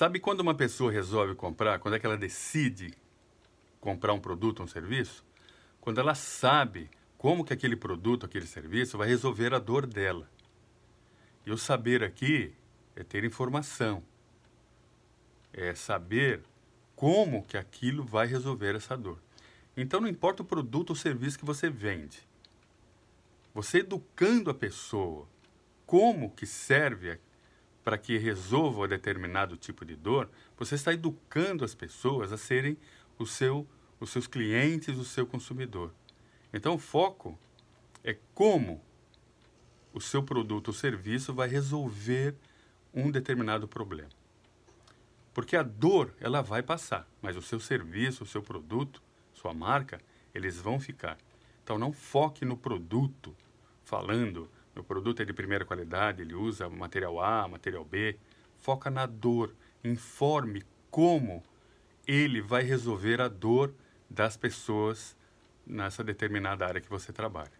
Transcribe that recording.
Sabe quando uma pessoa resolve comprar, quando é que ela decide comprar um produto, um serviço? Quando ela sabe como que aquele produto, aquele serviço vai resolver a dor dela. E o saber aqui é ter informação. É saber como que aquilo vai resolver essa dor. Então não importa o produto ou serviço que você vende. Você educando a pessoa como que serve para que resolva determinado tipo de dor, você está educando as pessoas a serem o seu, os seus clientes, o seu consumidor. Então, o foco é como o seu produto ou serviço vai resolver um determinado problema. Porque a dor, ela vai passar, mas o seu serviço, o seu produto, sua marca, eles vão ficar. Então, não foque no produto, falando meu produto é de primeira qualidade, ele usa material A, material B. Foca na dor. Informe como ele vai resolver a dor das pessoas nessa determinada área que você trabalha.